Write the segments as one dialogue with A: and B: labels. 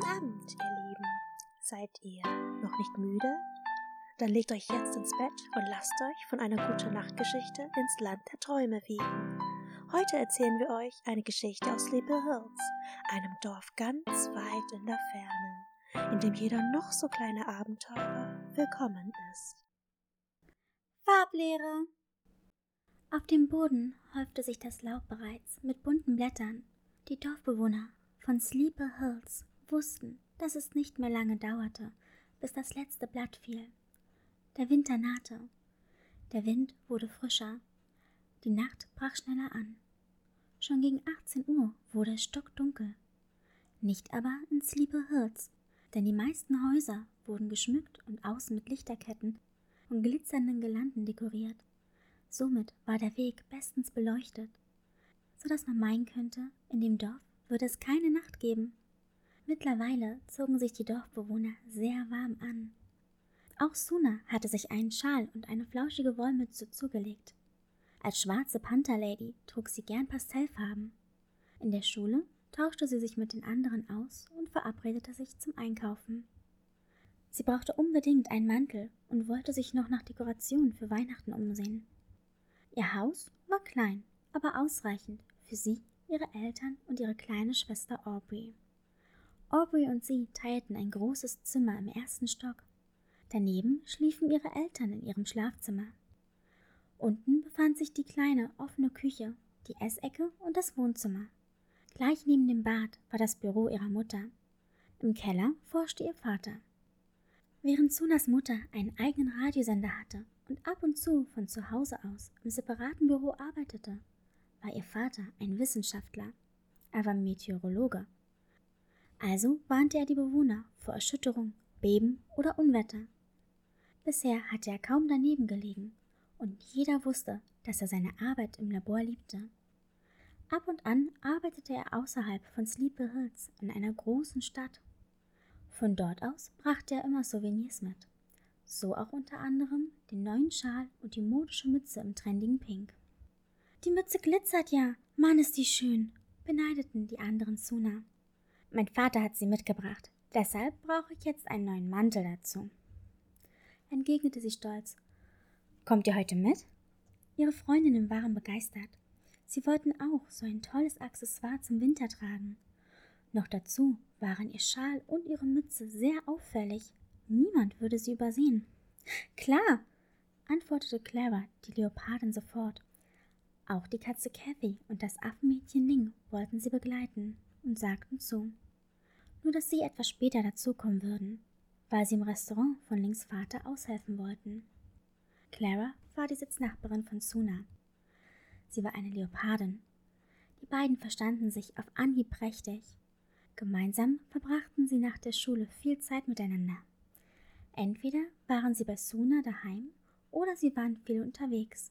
A: Guten Abend, ihr Lieben. Seid ihr noch nicht müde? Dann legt euch jetzt ins Bett und lasst euch von einer guten Nachtgeschichte ins Land der Träume wiegen. Heute erzählen wir euch eine Geschichte aus Sleepy Hills, einem Dorf ganz weit in der Ferne, in dem jeder noch so kleine Abenteurer willkommen ist.
B: Farblehre. Auf dem Boden häufte sich das Laub bereits mit bunten Blättern. Die Dorfbewohner von Sleepy Hills wussten, dass es nicht mehr lange dauerte, bis das letzte Blatt fiel. Der Winter nahte. Der Wind wurde frischer. Die Nacht brach schneller an. Schon gegen 18 Uhr wurde es stockdunkel. Nicht aber in Sleepy Hills, denn die meisten Häuser wurden geschmückt und außen mit Lichterketten und glitzernden Girlanden dekoriert. Somit war der Weg bestens beleuchtet, so dass man meinen könnte, in dem Dorf würde es keine Nacht geben. Mittlerweile zogen sich die Dorfbewohner sehr warm an. Auch Suna hatte sich einen Schal und eine flauschige Wollmütze zugelegt. Als schwarze Pantherlady trug sie gern Pastellfarben. In der Schule tauschte sie sich mit den anderen aus und verabredete sich zum Einkaufen. Sie brauchte unbedingt einen Mantel und wollte sich noch nach Dekorationen für Weihnachten umsehen. Ihr Haus war klein, aber ausreichend für sie ihre Eltern und ihre kleine Schwester Aubrey. Aubrey und sie teilten ein großes Zimmer im ersten Stock. Daneben schliefen ihre Eltern in ihrem Schlafzimmer. Unten befand sich die kleine offene Küche, die Essecke und das Wohnzimmer. Gleich neben dem Bad war das Büro ihrer Mutter. Im Keller forschte ihr Vater. Während Sunas Mutter einen eigenen Radiosender hatte und ab und zu von zu Hause aus im separaten Büro arbeitete, war ihr Vater ein Wissenschaftler. Er war Meteorologe. Also warnte er die Bewohner vor Erschütterung, Beben oder Unwetter. Bisher hatte er kaum daneben gelegen und jeder wusste, dass er seine Arbeit im Labor liebte. Ab und an arbeitete er außerhalb von Sleepy Hills in einer großen Stadt. Von dort aus brachte er immer Souvenirs mit. So auch unter anderem den neuen Schal und die modische Mütze im trendigen Pink. Die Mütze glitzert ja. Mann, ist die schön, beneideten die anderen Suna. Mein Vater hat sie mitgebracht. Deshalb brauche ich jetzt einen neuen Mantel dazu. Entgegnete sie stolz. Kommt ihr heute mit? Ihre Freundinnen waren begeistert. Sie wollten auch so ein tolles Accessoire zum Winter tragen. Noch dazu waren ihr Schal und ihre Mütze sehr auffällig. Niemand würde sie übersehen. Klar, antwortete Clara, die Leopardin, sofort. Auch die Katze Kathy und das Affenmädchen Ling wollten sie begleiten und sagten zu. Nur dass sie etwas später dazukommen würden, weil sie im Restaurant von Lings Vater aushelfen wollten. Clara war die Sitznachbarin von Suna. Sie war eine Leopardin. Die beiden verstanden sich auf Anhieb prächtig. Gemeinsam verbrachten sie nach der Schule viel Zeit miteinander. Entweder waren sie bei Suna daheim oder sie waren viel unterwegs.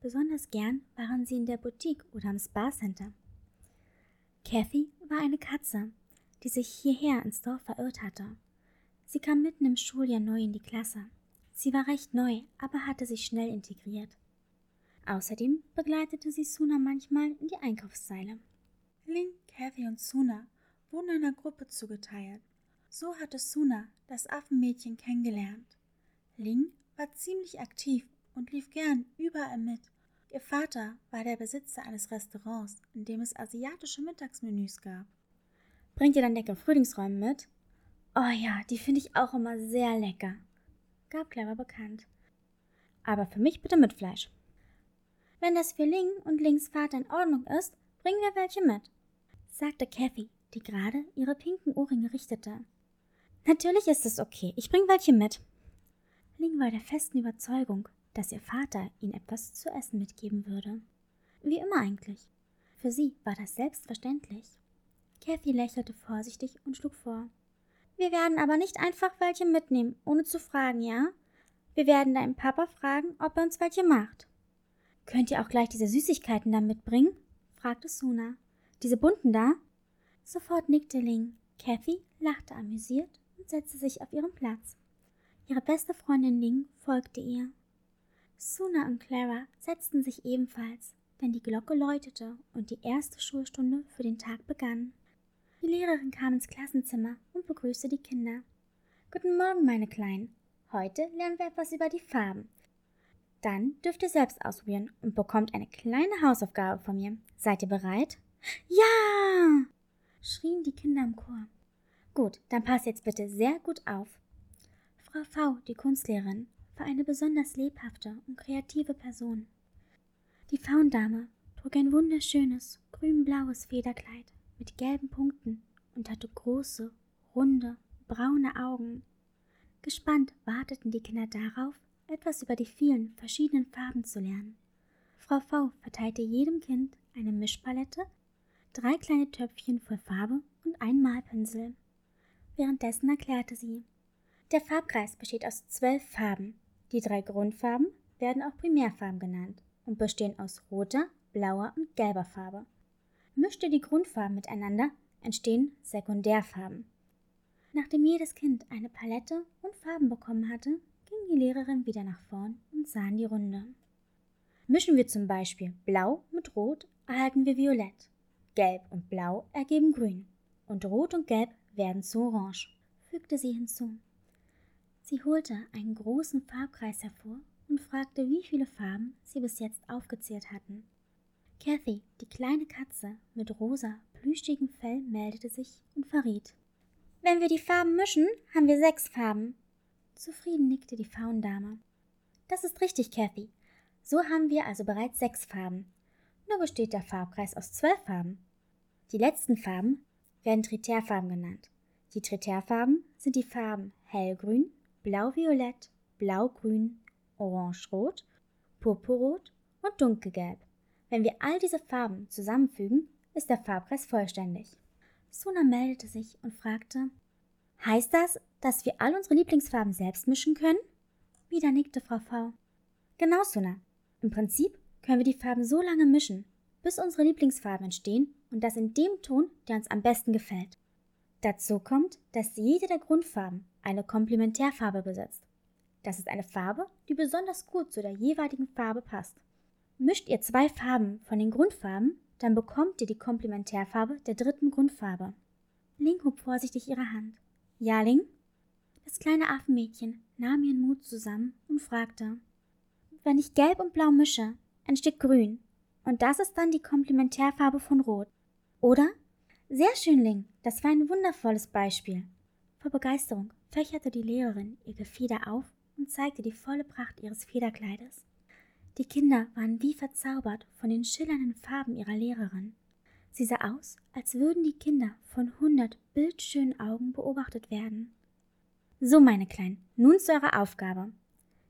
B: Besonders gern waren sie in der Boutique oder am Spa Center. Kathy war eine Katze, die sich hierher ins Dorf verirrt hatte. Sie kam mitten im Schuljahr neu in die Klasse. Sie war recht neu, aber hatte sich schnell integriert. Außerdem begleitete sie Suna manchmal in die Einkaufszeile.
C: Ling, Kathy und Suna wurden einer Gruppe zugeteilt. So hatte Suna das Affenmädchen kennengelernt. Ling war ziemlich aktiv und lief gern überall mit. Ihr Vater war der Besitzer eines Restaurants, in dem es asiatische Mittagsmenüs gab.
B: Bringt ihr dann leckere Frühlingsräume mit? Oh ja, die finde ich auch immer sehr lecker, gab Clara bekannt. Aber für mich bitte mit Fleisch. Wenn das für Ling und Lings Vater in Ordnung ist, bringen wir welche mit, sagte Kathy, die gerade ihre pinken Ohrringe richtete. Natürlich ist es okay, ich bring welche mit. Ling war der festen Überzeugung, dass ihr Vater ihnen etwas zu essen mitgeben würde. Wie immer eigentlich. Für sie war das selbstverständlich. Kathy lächelte vorsichtig und schlug vor. Wir werden aber nicht einfach welche mitnehmen, ohne zu fragen, ja? Wir werden deinen Papa fragen, ob er uns welche macht. Könnt ihr auch gleich diese Süßigkeiten da mitbringen? fragte Suna. Diese bunten da? Sofort nickte Ling. Kathy lachte amüsiert und setzte sich auf ihren Platz. Ihre beste Freundin Ling folgte ihr. Suna und Clara setzten sich ebenfalls, denn die Glocke läutete und die erste Schulstunde für den Tag begann. Die Lehrerin kam ins Klassenzimmer und begrüßte die Kinder. Guten Morgen, meine Kleinen. Heute lernen wir etwas über die Farben. Dann dürft ihr selbst ausprobieren und bekommt eine kleine Hausaufgabe von mir. Seid ihr bereit? Ja! schrien die Kinder im Chor. Gut, dann passt jetzt bitte sehr gut auf. Frau V., die Kunstlehrerin, war eine besonders lebhafte und kreative Person. Die Faundame trug ein wunderschönes, grünblaues Federkleid mit gelben Punkten und hatte große, runde, braune Augen. Gespannt warteten die Kinder darauf, etwas über die vielen verschiedenen Farben zu lernen. Frau V verteilte jedem Kind eine Mischpalette, drei kleine Töpfchen voll Farbe und einen Malpinsel. Währenddessen erklärte sie, der Farbkreis besteht aus zwölf Farben. Die drei Grundfarben werden auch Primärfarben genannt und bestehen aus roter, blauer und gelber Farbe. Mischt ihr die Grundfarben miteinander, entstehen Sekundärfarben. Nachdem jedes Kind eine Palette und Farben bekommen hatte, ging die Lehrerin wieder nach vorn und sah in die Runde. Mischen wir zum Beispiel Blau mit Rot, erhalten wir Violett. Gelb und Blau ergeben Grün. Und Rot und Gelb werden zu Orange, fügte sie hinzu. Sie holte einen großen Farbkreis hervor und fragte, wie viele Farben sie bis jetzt aufgezählt hatten. Kathy, die kleine Katze mit rosa, plüschigem Fell, meldete sich und verriet. Wenn wir die Farben mischen, haben wir sechs Farben. Zufrieden nickte die Faundame. Das ist richtig, Kathy. So haben wir also bereits sechs Farben. Nur besteht der Farbkreis aus zwölf Farben. Die letzten Farben werden Tritärfarben genannt. Die Tritärfarben sind die Farben hellgrün, blau-violett, blau-grün, orange-rot, purpurrot und dunkelgelb. Wenn wir all diese Farben zusammenfügen, ist der Farbkreis vollständig. Suna meldete sich und fragte, Heißt das, dass wir all unsere Lieblingsfarben selbst mischen können? Wieder nickte Frau V. Genau, Suna. Im Prinzip können wir die Farben so lange mischen, bis unsere Lieblingsfarben entstehen und das in dem Ton, der uns am besten gefällt. Dazu kommt, dass jede der Grundfarben eine Komplementärfarbe besitzt. Das ist eine Farbe, die besonders gut zu der jeweiligen Farbe passt. Mischt ihr zwei Farben von den Grundfarben, dann bekommt ihr die Komplementärfarbe der dritten Grundfarbe. Ling hob vorsichtig ihre Hand. Ja, Ling? Das kleine Affenmädchen nahm ihren Mut zusammen und fragte, wenn ich gelb und blau mische, entsteht grün. Und das ist dann die Komplementärfarbe von rot. Oder? Sehr schön, Ling. Das war ein wundervolles Beispiel. Vor Begeisterung fächerte die Lehrerin ihr Gefieder auf und zeigte die volle Pracht ihres Federkleides. Die Kinder waren wie verzaubert von den schillernden Farben ihrer Lehrerin. Sie sah aus, als würden die Kinder von hundert bildschönen Augen beobachtet werden. So, meine Kleinen, nun zu eurer Aufgabe.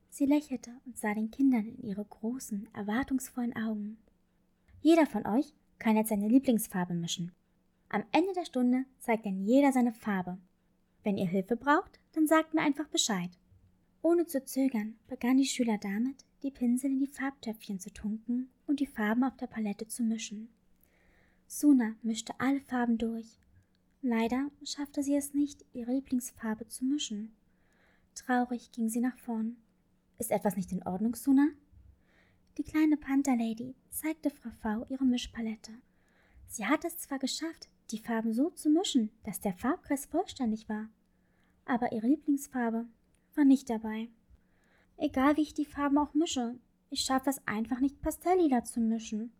B: Sie lächelte und sah den Kindern in ihre großen, erwartungsvollen Augen. Jeder von euch kann jetzt seine Lieblingsfarbe mischen. Am Ende der Stunde zeigt dann jeder seine Farbe. Wenn ihr Hilfe braucht, dann sagt mir einfach Bescheid. Ohne zu zögern begann die Schüler damit, die Pinsel in die Farbtöpfchen zu tunken und die Farben auf der Palette zu mischen. Suna mischte alle Farben durch. Leider schaffte sie es nicht, ihre Lieblingsfarbe zu mischen. Traurig ging sie nach vorn. Ist etwas nicht in Ordnung, Suna? Die kleine Pantherlady zeigte Frau V ihre Mischpalette. Sie hatte es zwar geschafft, die Farben so zu mischen, dass der Farbkreis vollständig war, aber ihre Lieblingsfarbe war nicht dabei. Egal wie ich die Farben auch mische, ich schaffe es einfach nicht pastelllila zu mischen.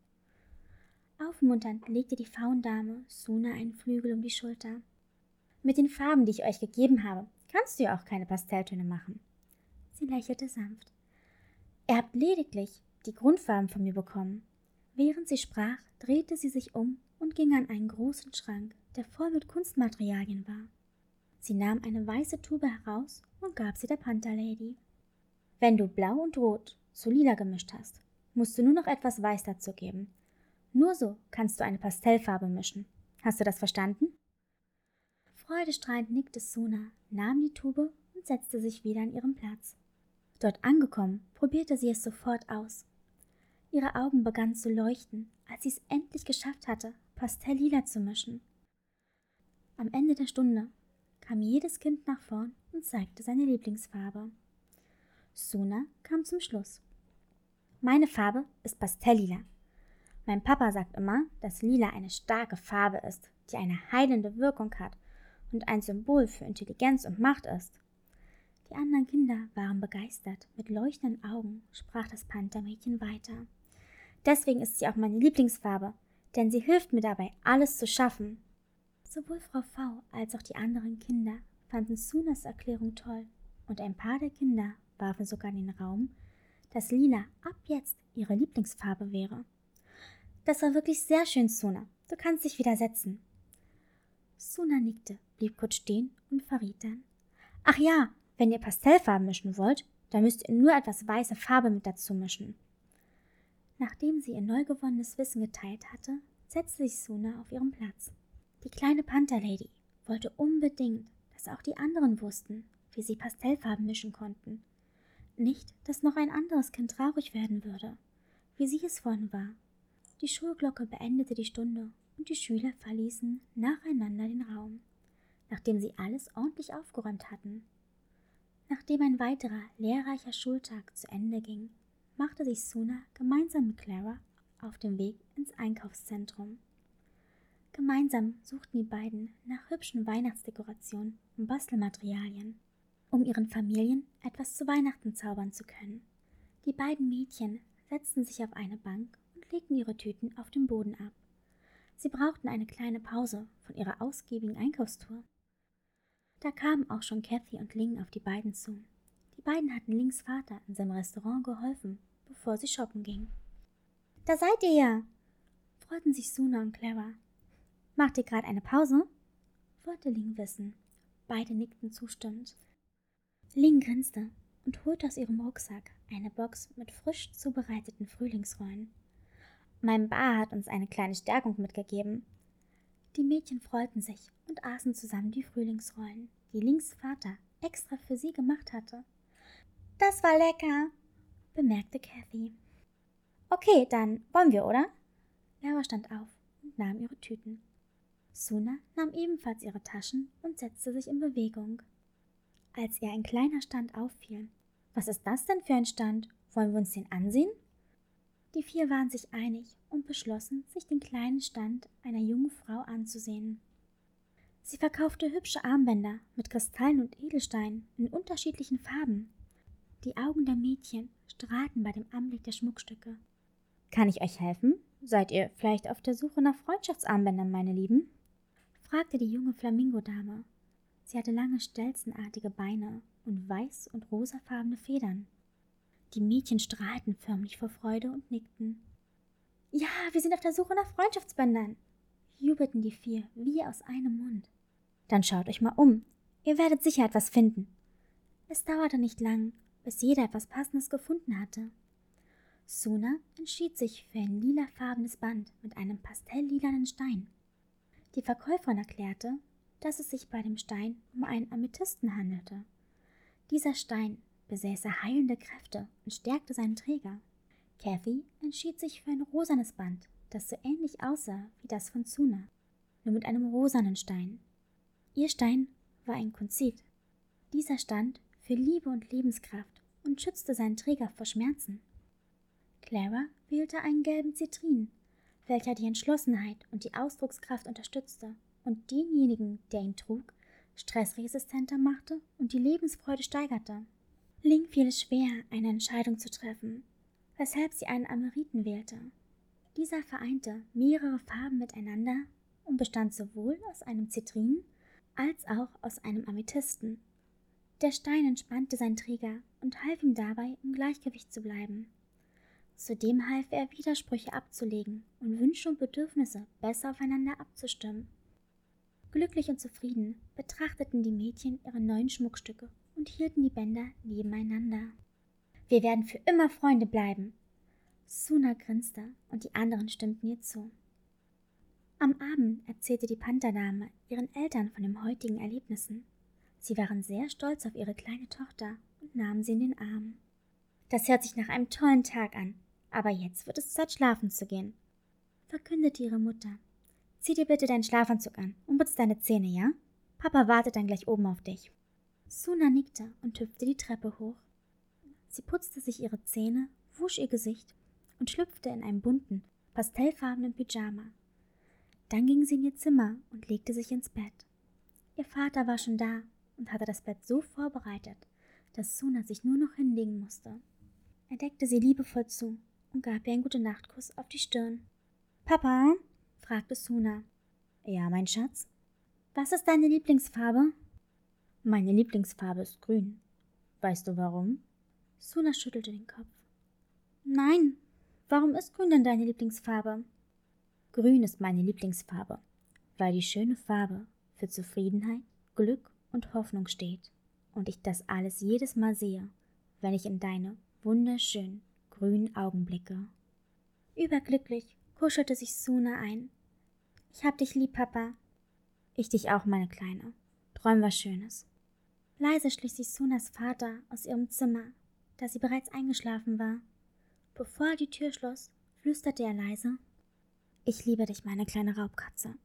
B: Aufmunternd legte die Faundame Suna einen Flügel um die Schulter. Mit den Farben, die ich euch gegeben habe, kannst du ja auch keine Pastelltöne machen. Sie lächelte sanft. Ihr habt lediglich die Grundfarben von mir bekommen. Während sie sprach, drehte sie sich um und ging an einen großen Schrank, der voll mit Kunstmaterialien war. Sie nahm eine weiße Tube heraus und gab sie der Pantherlady. Wenn du blau und rot zu lila gemischt hast, musst du nur noch etwas Weiß dazu geben. Nur so kannst du eine Pastellfarbe mischen. Hast du das verstanden? Freudestrahlend nickte Suna, nahm die Tube und setzte sich wieder an ihren Platz. Dort angekommen, probierte sie es sofort aus. Ihre Augen begannen zu leuchten, als sie es endlich geschafft hatte, Pastelllila zu mischen. Am Ende der Stunde kam jedes Kind nach vorn und zeigte seine Lieblingsfarbe. Suna kam zum Schluss. Meine Farbe ist Pastelllila. Mein Papa sagt immer, dass Lila eine starke Farbe ist, die eine heilende Wirkung hat und ein Symbol für Intelligenz und Macht ist. Die anderen Kinder waren begeistert. Mit leuchtenden Augen sprach das Panthermädchen weiter. Deswegen ist sie auch meine Lieblingsfarbe, denn sie hilft mir dabei, alles zu schaffen. Sowohl Frau V als auch die anderen Kinder fanden Sunas Erklärung toll, und ein paar der Kinder warfen sogar in den Raum, dass Lila ab jetzt ihre Lieblingsfarbe wäre. Das war wirklich sehr schön, Suna. Du kannst dich wieder setzen. Suna nickte, blieb kurz stehen und verriet dann. Ach ja, wenn ihr Pastellfarben mischen wollt, dann müsst ihr nur etwas weiße Farbe mit dazu mischen. Nachdem sie ihr neu gewonnenes Wissen geteilt hatte, setzte sich Suna auf ihren Platz. Die kleine Pantherlady wollte unbedingt, dass auch die anderen wussten, wie sie Pastellfarben mischen konnten. Nicht, dass noch ein anderes Kind traurig werden würde, wie sie es vorhin war. Die Schulglocke beendete die Stunde und die Schüler verließen nacheinander den Raum, nachdem sie alles ordentlich aufgeräumt hatten. Nachdem ein weiterer lehrreicher Schultag zu Ende ging, machte sich Suna gemeinsam mit Clara auf den Weg ins Einkaufszentrum. Gemeinsam suchten die beiden nach hübschen Weihnachtsdekorationen und Bastelmaterialien, um ihren Familien etwas zu Weihnachten zaubern zu können. Die beiden Mädchen setzten sich auf eine Bank und legten ihre Tüten auf dem Boden ab. Sie brauchten eine kleine Pause von ihrer ausgiebigen Einkaufstour. Da kamen auch schon Kathy und Ling auf die beiden zu. Beiden hatten Lings Vater in seinem Restaurant geholfen, bevor sie shoppen gingen. Da seid ihr ja! freuten sich Suna und Clara. Macht ihr gerade eine Pause? wollte Ling wissen. Beide nickten zustimmend. Ling grinste und holte aus ihrem Rucksack eine Box mit frisch zubereiteten Frühlingsrollen. Mein Bar hat uns eine kleine Stärkung mitgegeben. Die Mädchen freuten sich und aßen zusammen die Frühlingsrollen, die Lings Vater extra für sie gemacht hatte. Das war lecker, bemerkte Kathy. Okay, dann wollen wir, oder? Laura stand auf und nahm ihre Tüten. Suna nahm ebenfalls ihre Taschen und setzte sich in Bewegung. Als ihr ein kleiner Stand auffiel. Was ist das denn für ein Stand? Wollen wir uns den ansehen? Die vier waren sich einig und beschlossen, sich den kleinen Stand einer jungen Frau anzusehen. Sie verkaufte hübsche Armbänder mit Kristallen und Edelsteinen in unterschiedlichen Farben. Die Augen der Mädchen strahlten bei dem Anblick der Schmuckstücke. Kann ich euch helfen? Seid ihr vielleicht auf der Suche nach Freundschaftsarmbändern, meine Lieben? fragte die junge Flamingodame. Sie hatte lange stelzenartige Beine und weiß- und rosafarbene Federn. Die Mädchen strahlten förmlich vor Freude und nickten. Ja, wir sind auf der Suche nach Freundschaftsbändern, jubelten die vier wie aus einem Mund. Dann schaut euch mal um. Ihr werdet sicher etwas finden. Es dauerte nicht lang, bis jeder etwas Passendes gefunden hatte. Suna entschied sich für ein lilafarbenes Band mit einem pastelllilanen Stein. Die Verkäuferin erklärte, dass es sich bei dem Stein um einen Amethysten handelte. Dieser Stein besäße heilende Kräfte und stärkte seinen Träger. Kathy entschied sich für ein rosanes Band, das so ähnlich aussah wie das von Suna, nur mit einem rosanen Stein. Ihr Stein war ein Konzit. Dieser stand für Liebe und Lebenskraft und schützte seinen Träger vor Schmerzen. Clara wählte einen gelben Zitrin, welcher die Entschlossenheit und die Ausdruckskraft unterstützte und denjenigen, der ihn trug, stressresistenter machte und die Lebensfreude steigerte. Ling fiel es schwer, eine Entscheidung zu treffen, weshalb sie einen Ameriten wählte. Dieser vereinte mehrere Farben miteinander und bestand sowohl aus einem Zitrin als auch aus einem Amethysten. Der Stein entspannte seinen Träger und half ihm dabei, im Gleichgewicht zu bleiben. Zudem half er, Widersprüche abzulegen und Wünsche und Bedürfnisse besser aufeinander abzustimmen. Glücklich und zufrieden betrachteten die Mädchen ihre neuen Schmuckstücke und hielten die Bänder nebeneinander. Wir werden für immer Freunde bleiben. Suna grinste und die anderen stimmten ihr zu. Am Abend erzählte die Pantherdame ihren Eltern von den heutigen Erlebnissen. Sie waren sehr stolz auf ihre kleine Tochter nahmen sie in den Arm. Das hört sich nach einem tollen Tag an, aber jetzt wird es Zeit, schlafen zu gehen, verkündete ihre Mutter. Zieh dir bitte deinen Schlafanzug an und putz deine Zähne, ja? Papa wartet dann gleich oben auf dich. Suna nickte und hüpfte die Treppe hoch. Sie putzte sich ihre Zähne, wusch ihr Gesicht und schlüpfte in einen bunten, pastellfarbenen Pyjama. Dann ging sie in ihr Zimmer und legte sich ins Bett. Ihr Vater war schon da und hatte das Bett so vorbereitet, dass Suna sich nur noch hinlegen musste. Er deckte sie liebevoll zu und gab ihr einen Gute-Nacht-Kuss auf die Stirn. Papa? fragte Suna. Ja, mein Schatz. Was ist deine Lieblingsfarbe? Meine Lieblingsfarbe ist grün. Weißt du warum? Suna schüttelte den Kopf. Nein, warum ist grün denn deine Lieblingsfarbe? Grün ist meine Lieblingsfarbe, weil die schöne Farbe für Zufriedenheit, Glück und Hoffnung steht und ich das alles jedes Mal sehe, wenn ich in deine wunderschönen grünen Augen blicke. Überglücklich kuschelte sich Suna ein. Ich hab dich lieb, Papa. Ich dich auch, meine Kleine. Träum was Schönes. Leise schlich sich Sunas Vater aus ihrem Zimmer, da sie bereits eingeschlafen war. Bevor er die Tür schloss, flüsterte er leise ich liebe dich, meine kleine Raubkatze.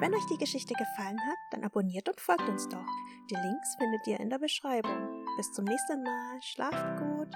A: Wenn euch die Geschichte gefallen hat, dann abonniert und folgt uns doch. Die Links findet ihr in der Beschreibung. Bis zum nächsten Mal. Schlaft gut.